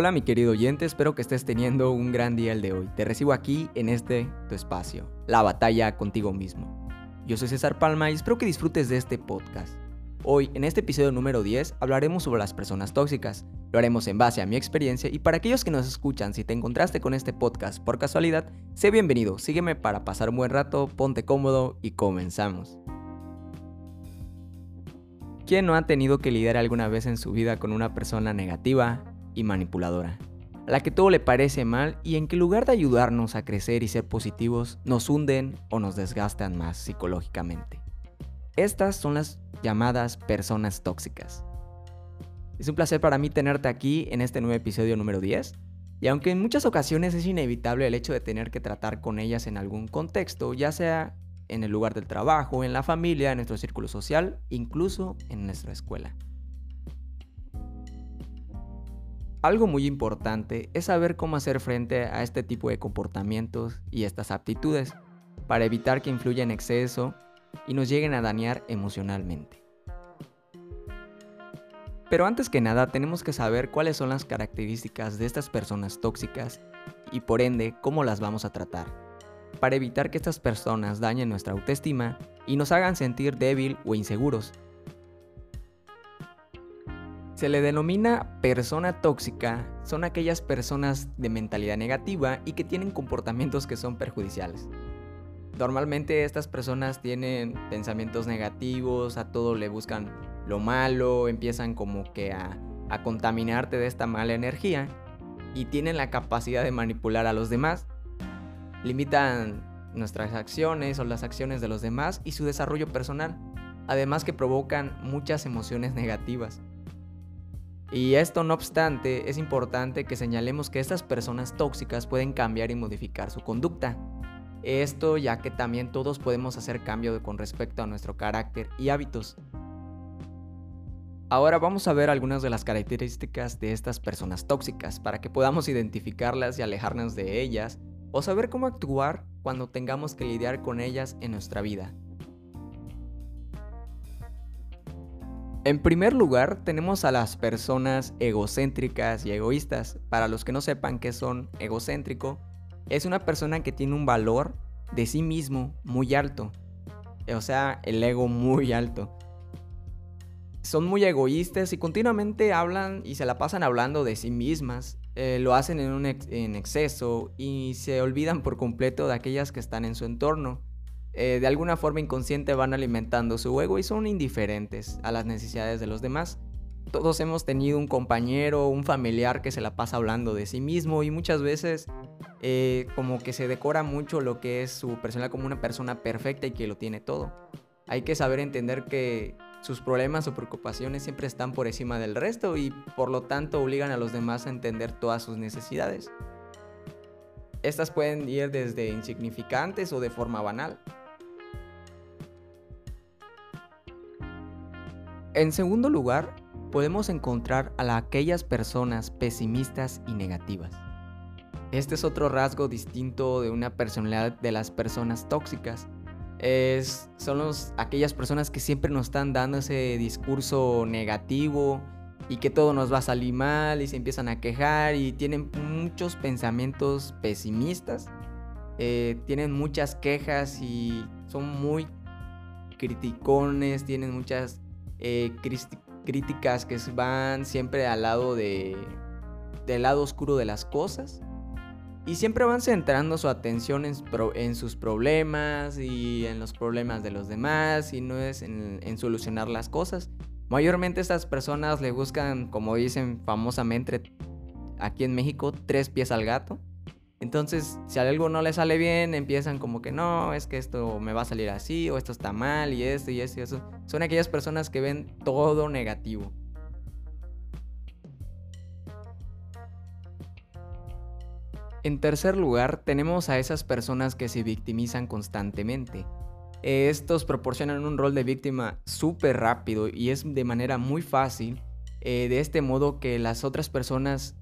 Hola mi querido oyente, espero que estés teniendo un gran día el de hoy. Te recibo aquí en este tu espacio, la batalla contigo mismo. Yo soy César Palma y espero que disfrutes de este podcast. Hoy, en este episodio número 10, hablaremos sobre las personas tóxicas. Lo haremos en base a mi experiencia y para aquellos que nos escuchan, si te encontraste con este podcast por casualidad, sé bienvenido, sígueme para pasar un buen rato, ponte cómodo y comenzamos. ¿Quién no ha tenido que lidiar alguna vez en su vida con una persona negativa y manipuladora? A la que todo le parece mal y en que en lugar de ayudarnos a crecer y ser positivos, nos hunden o nos desgastan más psicológicamente. Estas son las llamadas personas tóxicas. Es un placer para mí tenerte aquí en este nuevo episodio número 10. Y aunque en muchas ocasiones es inevitable el hecho de tener que tratar con ellas en algún contexto, ya sea en el lugar del trabajo, en la familia, en nuestro círculo social, incluso en nuestra escuela. Algo muy importante es saber cómo hacer frente a este tipo de comportamientos y estas aptitudes para evitar que influya en exceso y nos lleguen a dañar emocionalmente. Pero antes que nada tenemos que saber cuáles son las características de estas personas tóxicas y por ende cómo las vamos a tratar para evitar que estas personas dañen nuestra autoestima y nos hagan sentir débil o inseguros. Se le denomina persona tóxica, son aquellas personas de mentalidad negativa y que tienen comportamientos que son perjudiciales. Normalmente estas personas tienen pensamientos negativos, a todo le buscan lo malo, empiezan como que a, a contaminarte de esta mala energía y tienen la capacidad de manipular a los demás limitan nuestras acciones o las acciones de los demás y su desarrollo personal, además que provocan muchas emociones negativas. Y esto no obstante, es importante que señalemos que estas personas tóxicas pueden cambiar y modificar su conducta. Esto ya que también todos podemos hacer cambio con respecto a nuestro carácter y hábitos. Ahora vamos a ver algunas de las características de estas personas tóxicas para que podamos identificarlas y alejarnos de ellas o saber cómo actuar cuando tengamos que lidiar con ellas en nuestra vida. En primer lugar, tenemos a las personas egocéntricas y egoístas. Para los que no sepan qué son egocéntrico, es una persona que tiene un valor de sí mismo muy alto. O sea, el ego muy alto. Son muy egoístas y continuamente hablan y se la pasan hablando de sí mismas eh, lo hacen en, un en exceso y se olvidan por completo de aquellas que están en su entorno. Eh, de alguna forma inconsciente van alimentando su ego y son indiferentes a las necesidades de los demás. Todos hemos tenido un compañero, un familiar que se la pasa hablando de sí mismo y muchas veces eh, como que se decora mucho lo que es su persona como una persona perfecta y que lo tiene todo. Hay que saber entender que sus problemas o preocupaciones siempre están por encima del resto y por lo tanto obligan a los demás a entender todas sus necesidades. Estas pueden ir desde insignificantes o de forma banal. En segundo lugar, podemos encontrar a aquellas personas pesimistas y negativas. Este es otro rasgo distinto de una personalidad de las personas tóxicas es, son aquellas personas que siempre nos están dando ese discurso negativo y que todo nos va a salir mal y se empiezan a quejar y tienen muchos pensamientos pesimistas, eh, tienen muchas quejas y son muy criticones, tienen muchas eh, críticas que van siempre al lado de, del lado oscuro de las cosas y siempre van centrando su atención en, sus problemas y en los problemas de los demás y no es en, solucionar las cosas. Mayormente estas personas le buscan, como dicen famosamente aquí en México, tres pies al gato. Entonces, si algo no le sale bien, empiezan como que no, es que esto me va a salir así, o esto está mal, y esto, y esto, y eso. Son aquellas personas que ven todo negativo. En tercer lugar, tenemos a esas personas que se victimizan constantemente. Estos proporcionan un rol de víctima súper rápido y es de manera muy fácil, eh, de este modo que las otras personas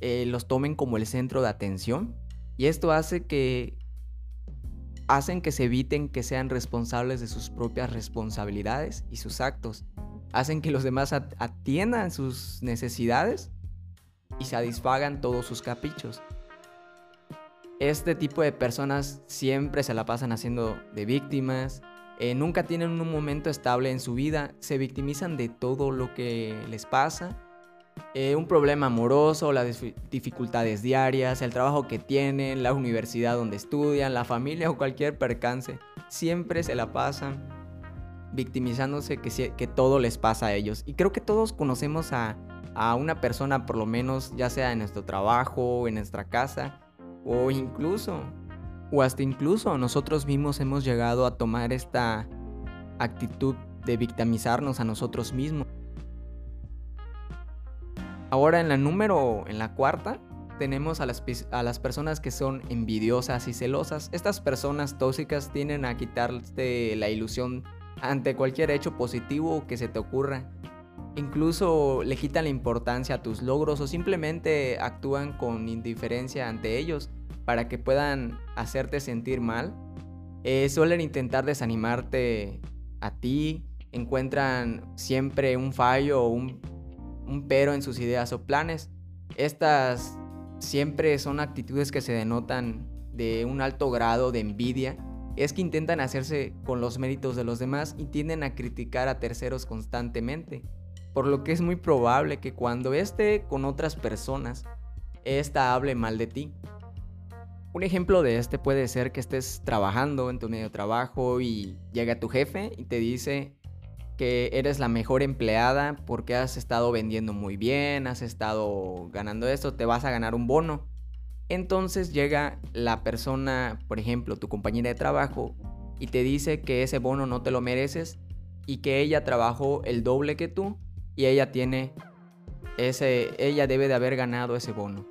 eh, los tomen como el centro de atención. Y esto hace que hacen que se eviten que sean responsables de sus propias responsabilidades y sus actos. Hacen que los demás atiendan sus necesidades y satisfagan todos sus caprichos. Este tipo de personas siempre se la pasan haciendo de víctimas, eh, nunca tienen un momento estable en su vida, se victimizan de todo lo que les pasa, eh, un problema amoroso, las dificultades diarias, el trabajo que tienen, la universidad donde estudian, la familia o cualquier percance, siempre se la pasan victimizándose que, todo les pasa a ellos. Y creo que todos conocemos a, a una persona, por lo menos, ya sea en nuestro trabajo, en nuestra casa, o incluso, o hasta incluso nosotros mismos hemos llegado a tomar esta actitud de victimizarnos a nosotros mismos. Ahora en la número, en la cuarta, tenemos a las, a las personas que son envidiosas y celosas. Estas personas tóxicas tienden a quitarte la ilusión ante cualquier hecho positivo que se te ocurra. Incluso le quitan la importancia a tus logros o simplemente actúan con indiferencia ante ellos para que puedan hacerte sentir mal. Eh, suelen intentar desanimarte a ti, encuentran siempre un fallo o un, un pero en sus ideas o planes. Estas siempre son actitudes que se denotan de un alto grado de envidia es que intentan hacerse con los méritos de los demás y tienden a criticar a terceros constantemente, por lo que es muy probable que cuando esté con otras personas, ésta hable mal de ti. Un ejemplo de este puede ser que estés trabajando en tu medio trabajo y llega tu jefe y te dice que eres la mejor empleada porque has estado vendiendo muy bien, has estado ganando esto, te vas a ganar un bono. Entonces llega la persona, por ejemplo, tu compañera de trabajo, y te dice que ese bono no te lo mereces y que ella trabajó el doble que tú y ella tiene ese, ella debe de haber ganado ese bono.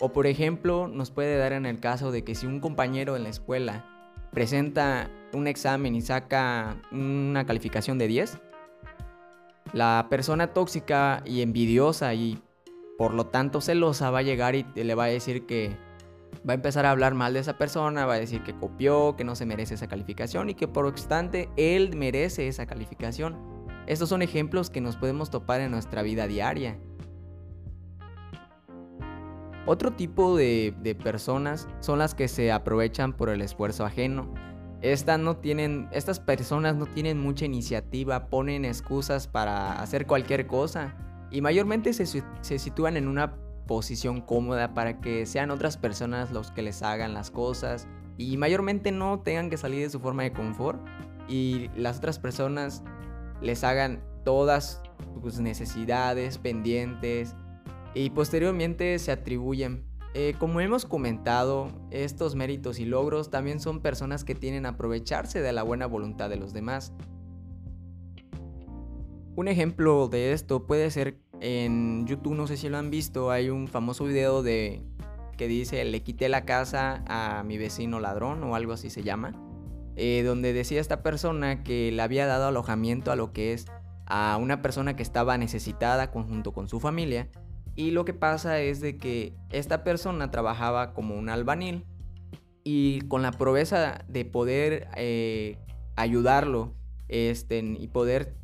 O por ejemplo, nos puede dar en el caso de que si un compañero en la escuela presenta un examen y saca una calificación de 10, la persona tóxica y envidiosa y por lo tanto, celosa va a llegar y le va a decir que va a empezar a hablar mal de esa persona, va a decir que copió, que no se merece esa calificación y que por obstante él merece esa calificación. Estos son ejemplos que nos podemos topar en nuestra vida diaria. Otro tipo de, de, personas son las que se aprovechan por el esfuerzo ajeno. Estas, no tienen, estas personas no tienen mucha iniciativa, ponen excusas para hacer cualquier cosa y mayormente se, sitúan en una posición cómoda para que sean otras personas los que les hagan las cosas y mayormente no tengan que salir de su forma de confort y las otras personas les hagan todas sus necesidades pendientes y posteriormente se atribuyen. Eh, como hemos comentado, estos méritos y logros también son personas que tienen a aprovecharse de la buena voluntad de los demás. Un ejemplo de esto puede ser en YouTube, no sé si lo han visto, hay un famoso video de que dice le quité la casa a mi vecino ladrón o algo así se llama, eh, donde decía esta persona que le había dado alojamiento a lo que es a una persona que estaba necesitada junto con su familia y lo que pasa es de que esta persona trabajaba como un albanil y con la proveza de poder eh, ayudarlo este, y poder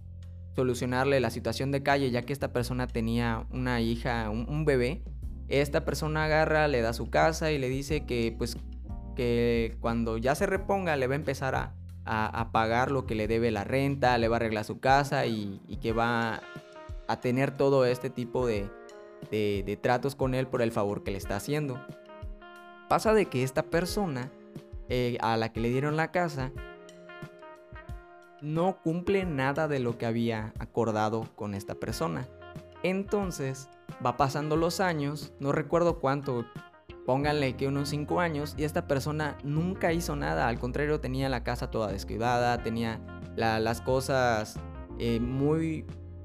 solucionarle la situación de calle, ya que esta persona tenía una hija, un, bebé. Esta persona agarra, le da su casa y le dice que pues que cuando ya se reponga le va a empezar a, pagar lo que le debe la renta, le va a arreglar su casa y, que va a tener todo este tipo de, de, tratos con él por el favor que le está haciendo. Pasa de que esta persona eh, a la que le dieron la casa no cumple nada de lo que había acordado con esta persona. Entonces, va pasando los años, no recuerdo cuánto, pónganle que unos 5 años, y esta persona nunca hizo nada, al contrario tenía la casa toda descuidada, tenía las cosas eh, muy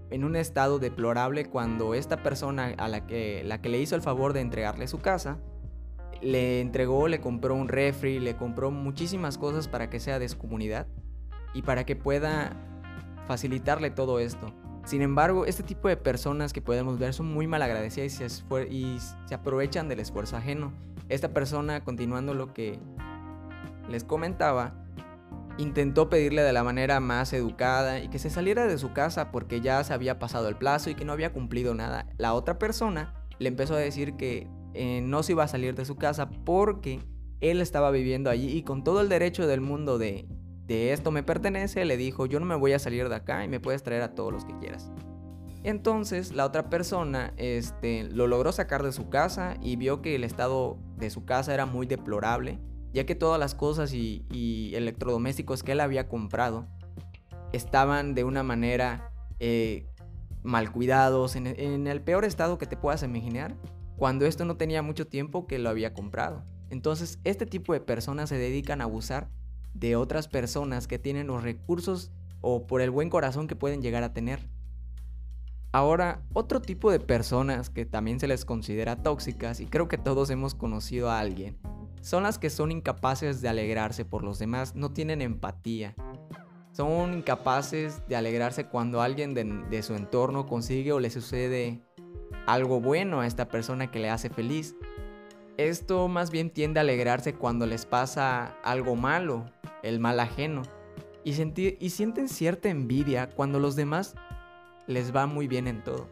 en un estado deplorable cuando esta persona a la que, la que le hizo el favor de entregarle su casa, le entregó, le compró un refri, le compró muchísimas cosas para que sea de su comunidad y para que pueda facilitarle todo esto. Sin embargo, este tipo de personas que podemos ver son muy malagradecidas y se, y se aprovechan del esfuerzo ajeno. Esta persona, continuando lo que les comentaba, intentó pedirle de la manera más educada y que se saliera de su casa porque ya se había pasado el plazo y que no había cumplido nada. La otra persona le empezó a decir que eh, no se iba a salir de su casa porque él estaba viviendo allí y con todo el derecho del mundo de, de esto me pertenece, le dijo, yo no me voy a salir de acá y me puedes traer a todos los que quieras. Entonces la otra persona este, lo logró sacar de su casa y vio que el estado de su casa era muy deplorable, ya que todas las cosas y, electrodomésticos que él había comprado estaban de una manera eh, mal cuidados, en, en el peor estado que te puedas imaginar, cuando esto no tenía mucho tiempo que lo había comprado. Entonces este tipo de personas se dedican a abusar de otras personas que tienen los recursos o por el buen corazón que pueden llegar a tener. Ahora, otro tipo de personas que también se les considera tóxicas, y creo que todos hemos conocido a alguien, son las que son incapaces de alegrarse por los demás, no tienen empatía. Son incapaces de alegrarse cuando alguien de, su entorno consigue o le sucede algo bueno a esta persona que le hace feliz. Esto más bien tiende a alegrarse cuando les pasa algo malo, el mal ajeno, y, y sienten cierta envidia cuando los demás les va muy bien en todo.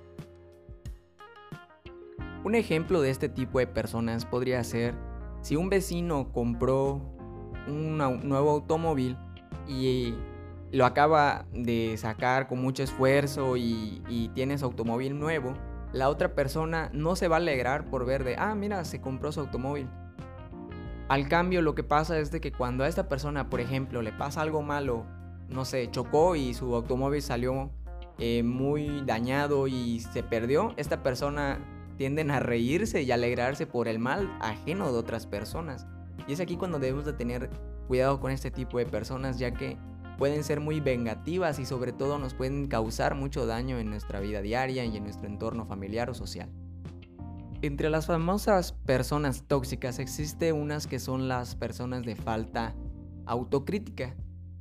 Un ejemplo de este tipo de personas podría ser si un vecino compró un nuevo automóvil y lo acaba de sacar con mucho esfuerzo y, y tiene su automóvil nuevo, la otra persona no se va a alegrar por ver de, ah, mira, se compró su automóvil. Al cambio, lo que pasa es de que cuando a esta persona, por ejemplo, le pasa algo malo, no sé, chocó y su automóvil salió eh, muy dañado y se perdió, esta persona tienden a reírse y alegrarse por el mal ajeno de otras personas. Y es aquí cuando debemos de tener cuidado con este tipo de personas, ya que pueden ser muy vengativas y sobre todo nos pueden causar mucho daño en nuestra vida diaria y en nuestro entorno familiar o social. Entre las famosas personas tóxicas existe unas que son las personas de falta autocrítica.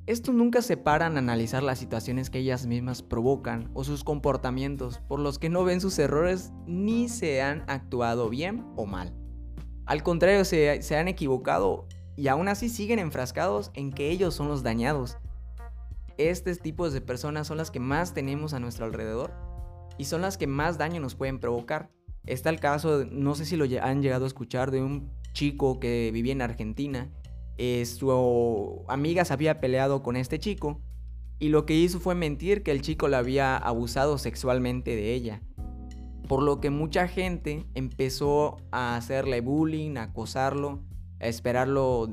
Estos nunca se paran a analizar las situaciones que ellas mismas provocan o sus comportamientos por los que no ven sus errores ni se han actuado bien o mal. Al contrario, se, han equivocado y aún así siguen enfrascados en que ellos son los dañados estos tipos de personas son las que más tenemos a nuestro alrededor y son las que más daño nos pueden provocar. Está el caso, no sé si lo han llegado a escuchar, de un chico que vivía en Argentina. Eh, su amiga se había peleado con este chico y lo que hizo fue mentir que el chico la había abusado sexualmente de ella. Por lo que mucha gente empezó a hacerle bullying, a acosarlo, a esperarlo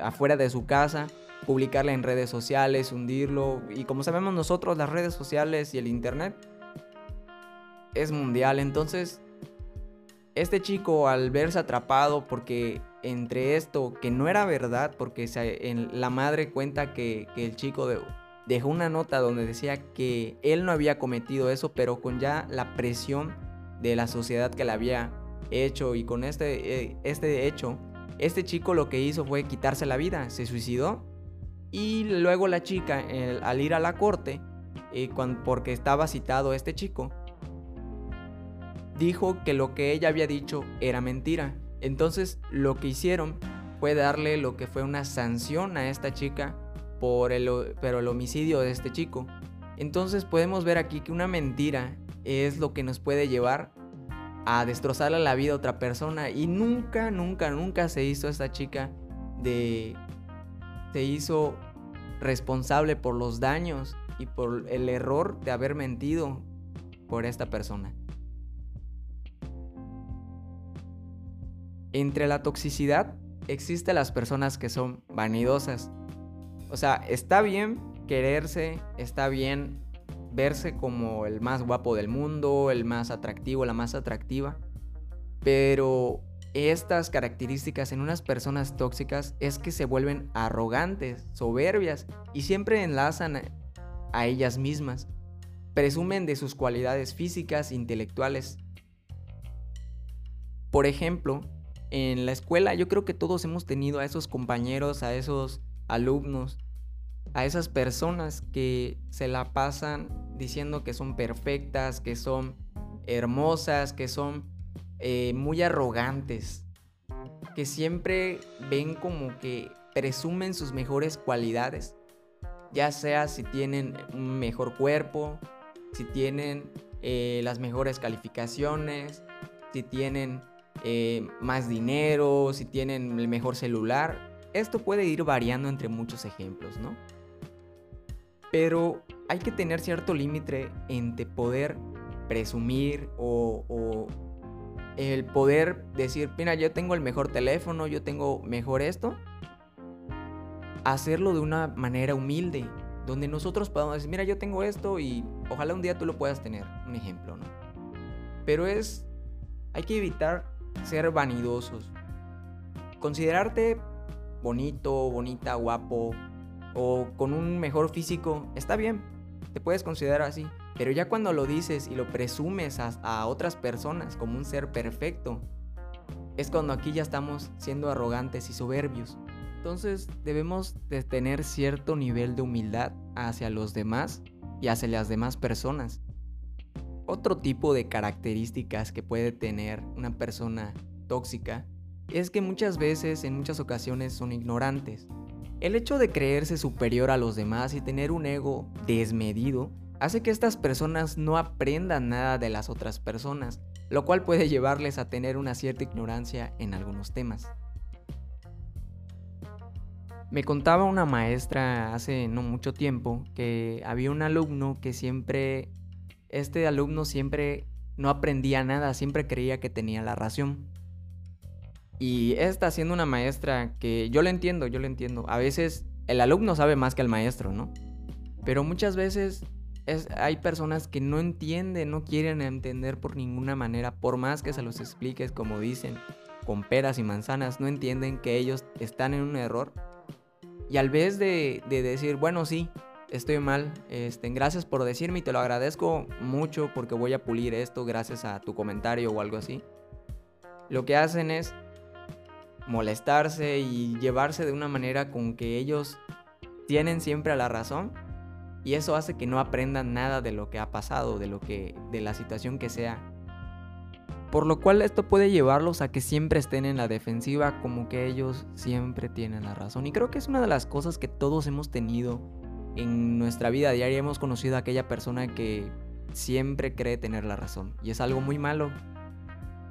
afuera de su casa publicarla en redes sociales, hundirlo. Y como sabemos nosotros, las redes sociales y el Internet es mundial. Entonces, este chico al verse atrapado porque entre esto, que no era verdad, porque la madre cuenta que, el chico dejó una nota donde decía que él no había cometido eso, pero con ya la presión de la sociedad que le había hecho y con este, eh, este hecho, este chico lo que hizo fue quitarse la vida, se suicidó y luego la chica, al ir a la corte, eh, porque estaba citado este chico, dijo que lo que ella había dicho era mentira. Entonces lo que hicieron fue darle lo que fue una sanción a esta chica por el, pero el homicidio de este chico. Entonces podemos ver aquí que una mentira es lo que nos puede llevar a destrozarle la vida a otra persona y nunca, nunca, nunca se hizo esta chica de se hizo responsable por los daños y por el error de haber mentido por esta persona. Entre la toxicidad existen las personas que son vanidosas. O sea, está bien quererse, está bien verse como el más guapo del mundo, el más atractivo, la más atractiva, pero estas características en unas personas tóxicas es que se vuelven arrogantes, soberbias y siempre enlazan a ellas mismas. Presumen de sus cualidades físicas intelectuales. Por ejemplo, en la escuela yo creo que todos hemos tenido a esos compañeros, a esos alumnos, a esas personas que se la pasan diciendo que son perfectas, que son hermosas, que son eh, muy arrogantes, que siempre ven como que presumen sus mejores cualidades, ya sea si tienen un mejor cuerpo, si tienen eh, las mejores calificaciones, si tienen eh, más dinero, si tienen el mejor celular. Esto puede ir variando entre muchos ejemplos, ¿no? Pero hay que tener cierto límite entre poder presumir o, o, el poder decir, mira, yo tengo el mejor teléfono, yo tengo mejor esto. Hacerlo de una manera humilde, donde nosotros podamos decir, mira, yo tengo esto y ojalá un día tú lo puedas tener, un ejemplo, ¿no? Pero es, hay que evitar ser vanidosos. Considerarte bonito, bonita, guapo o con un mejor físico, está bien, te puedes considerar así. Pero ya cuando lo dices y lo presumes a, otras personas como un ser perfecto, es cuando aquí ya estamos siendo arrogantes y soberbios. Entonces debemos de tener cierto nivel de humildad hacia los demás y hacia las demás personas. Otro tipo de características que puede tener una persona tóxica es que muchas veces, en muchas ocasiones, son ignorantes. El hecho de creerse superior a los demás y tener un ego desmedido hace que estas personas no aprendan nada de las otras personas, lo cual puede llevarles a tener una cierta ignorancia en algunos temas. Me contaba una maestra hace no mucho tiempo que había un alumno que siempre, este alumno siempre no aprendía nada, siempre creía que tenía la razón. Y esta siendo una maestra que yo le entiendo, yo le entiendo. A veces el alumno sabe más que el maestro, ¿no? Pero muchas veces hay personas que no entienden, no quieren entender por ninguna manera, por más que se los expliques como dicen, con peras y manzanas, no entienden que ellos están en un error. Y al vez de, decir, bueno, sí, estoy mal, este, gracias por decirme y te lo agradezco mucho porque voy a pulir esto gracias a tu comentario o algo así. Lo que hacen es molestarse y llevarse de una manera con que ellos tienen siempre la razón y eso hace que no aprendan nada de lo que ha pasado, de lo que de la situación que sea. Por lo cual esto puede llevarlos a que siempre estén en la defensiva como que ellos siempre tienen la razón. Y creo que es una de las cosas que todos hemos tenido en nuestra vida diaria. Hemos conocido a aquella persona que siempre cree tener la razón. Y es algo muy malo.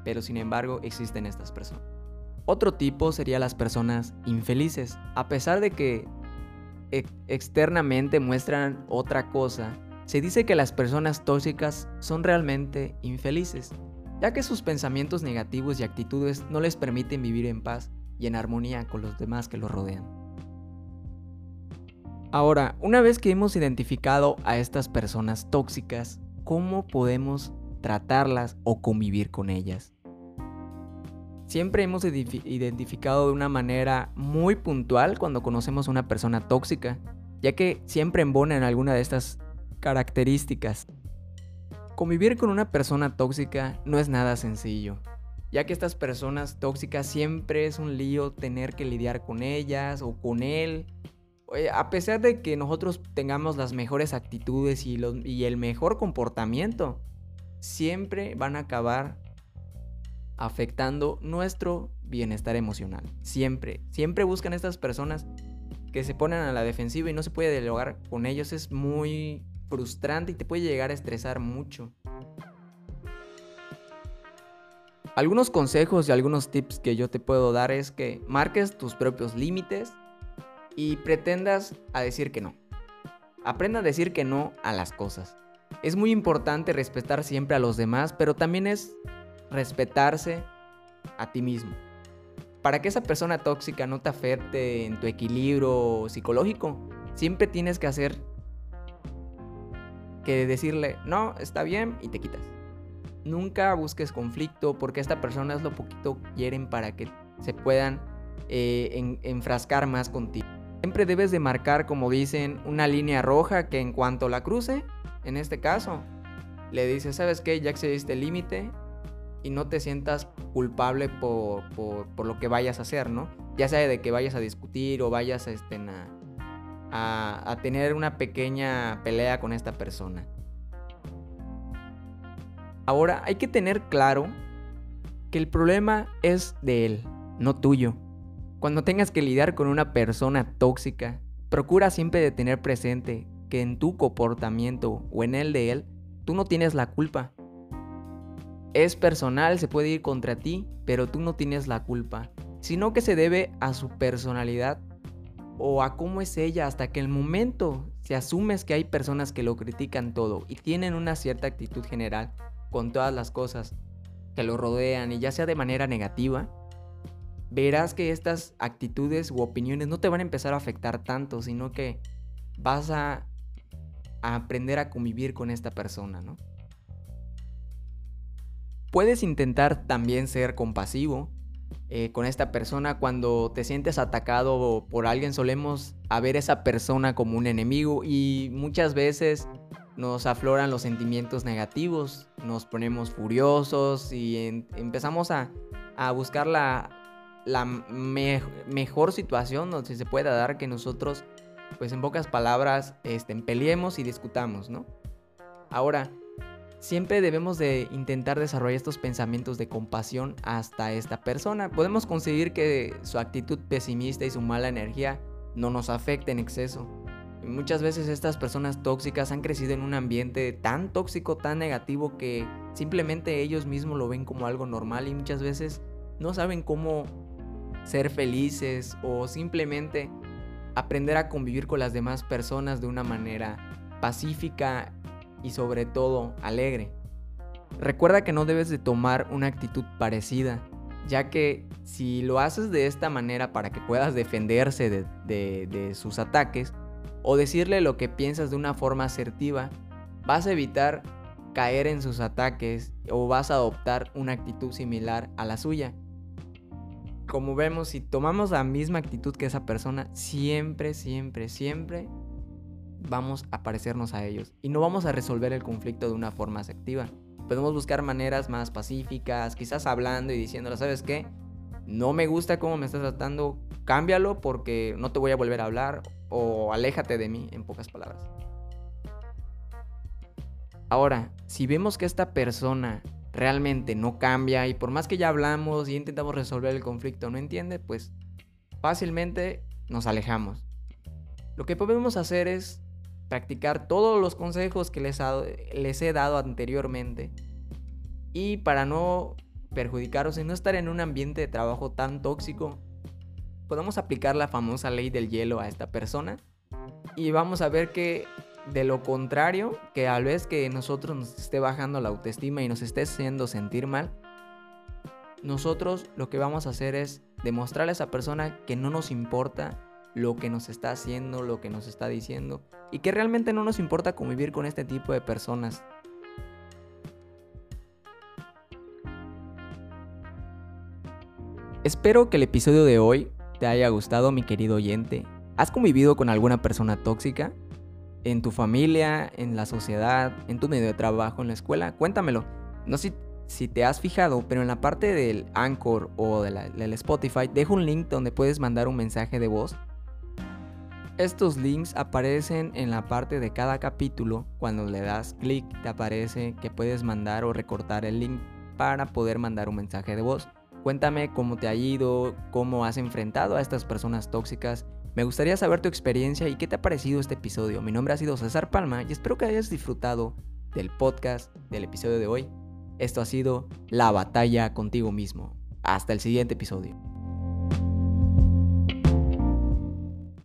Pero sin embargo existen estas personas. Otro tipo sería las personas infelices. A pesar de que externamente muestran otra cosa, se dice que las personas tóxicas son realmente infelices, ya que sus pensamientos negativos y actitudes no les permiten vivir en paz y en armonía con los demás que los rodean. Ahora, una vez que hemos identificado a estas personas tóxicas, ¿cómo podemos tratarlas o convivir con ellas? Siempre hemos identificado de una manera muy puntual cuando conocemos a una persona tóxica, ya que siempre embona en alguna de estas características. Convivir con una persona tóxica no es nada sencillo, ya que estas personas tóxicas siempre es un lío tener que lidiar con ellas o con él. A pesar de que nosotros tengamos las mejores actitudes y, y el mejor comportamiento, siempre van a acabar afectando nuestro bienestar emocional. Siempre, siempre buscan estas personas que se ponen a la defensiva y no se puede dialogar con ellos. Es muy frustrante y te puede llegar a estresar mucho. Algunos consejos y algunos tips que yo te puedo dar es que marques tus propios límites y pretendas a decir que no. Aprenda a decir que no a las cosas. Es muy importante respetar siempre a los demás, pero también es respetarse a ti mismo. Para que esa persona tóxica no te afecte en tu equilibrio psicológico, siempre tienes que hacer que decirle, no, está bien y te quitas. Nunca busques conflicto porque esta persona es lo poquito que quieren para que se puedan eh, enfrascar más contigo. Siempre debes de marcar, como dicen, una línea roja que en cuanto la cruce, en este caso, le dices, ¿sabes qué? Ya excediste el límite, y no te sientas culpable por, lo que vayas a hacer, ¿no? Ya sea de que vayas a discutir o vayas este, a tener una pequeña pelea con esta persona. Ahora hay que tener claro que el problema es de él, no tuyo. Cuando tengas que lidiar con una persona tóxica, procura siempre de tener presente que en tu comportamiento o en el de él, tú no tienes la culpa. es personal, se puede ir contra ti, pero tú no tienes la culpa, sino que se debe a su personalidad o a cómo es ella hasta que el momento se asumes que hay personas que lo critican todo y tienen una cierta actitud general con todas las cosas que lo rodean y ya sea de manera negativa, verás que estas actitudes u opiniones no te van a empezar a afectar tanto, sino que vas a, aprender a convivir con esta persona, ¿no? Puedes intentar también ser compasivo eh, con esta persona cuando te sientes atacado por alguien. Solemos a ver esa persona como un enemigo y muchas veces nos afloran los sentimientos negativos, nos ponemos furiosos y empezamos a, buscar la, mejor situación donde se pueda dar que nosotros, pues en pocas palabras, este, peleemos y discutamos, ¿no? Ahora, siempre debemos de intentar desarrollar estos pensamientos de compasión hasta esta persona. Podemos conseguir que su actitud pesimista y su mala energía no nos afecte en exceso. Muchas veces estas personas tóxicas han crecido en un ambiente tan tóxico, tan negativo que simplemente ellos mismos lo ven como algo normal y muchas veces no saben cómo ser felices o simplemente aprender a convivir con las demás personas de una manera pacífica y sobre todo alegre. Recuerda que no debes de tomar una actitud parecida, ya que si lo haces de esta manera para que puedas defenderse de, de sus ataques, o decirle lo que piensas de una forma asertiva, vas a evitar caer en sus ataques o vas a adoptar una actitud similar a la suya. Como vemos, si tomamos la misma actitud que esa persona, siempre, siempre, siempre vamos a parecernos a ellos y no vamos a resolver el conflicto de una forma asertiva. Podemos buscar maneras más pacíficas, quizás hablando y diciéndole, ¿sabes qué? No me gusta cómo me estás tratando, cámbialo porque no te voy a volver a hablar o aléjate de mí, en pocas palabras. Ahora, si vemos que esta persona realmente no cambia y por más que ya hablamos y intentamos resolver el conflicto no entiende, pues fácilmente nos alejamos. Lo que podemos hacer es practicar todos los consejos que les, he dado anteriormente y para no perjudicaros y no estar en un ambiente de trabajo tan tóxico, podemos aplicar la famosa ley del hielo a esta persona y vamos a ver que de lo contrario, que a vez que nosotros nos esté bajando la autoestima y nos esté haciendo sentir mal, nosotros lo que vamos a hacer es demostrarle a esa persona que no nos importa lo que nos está haciendo, lo que nos está diciendo y que realmente no nos importa convivir con este tipo de personas. Espero que el episodio de hoy te haya gustado, mi querido oyente. ¿Has convivido con alguna persona tóxica? ¿En tu familia, en la sociedad, en tu medio de trabajo, en la escuela? Cuéntamelo. No sé si te has fijado, pero en la parte del Anchor o del Spotify dejo un link donde puedes mandar un mensaje de voz. Estos links aparecen en la parte de cada capítulo. Cuando le das clic te aparece que puedes mandar o recortar el link para poder mandar un mensaje de voz. Cuéntame cómo te ha ido, cómo has enfrentado a estas personas tóxicas. Me gustaría saber tu experiencia y qué te ha parecido este episodio. Mi nombre ha sido César Palma y espero que hayas disfrutado del podcast del episodio de hoy. Esto ha sido La batalla contigo mismo. Hasta el siguiente episodio.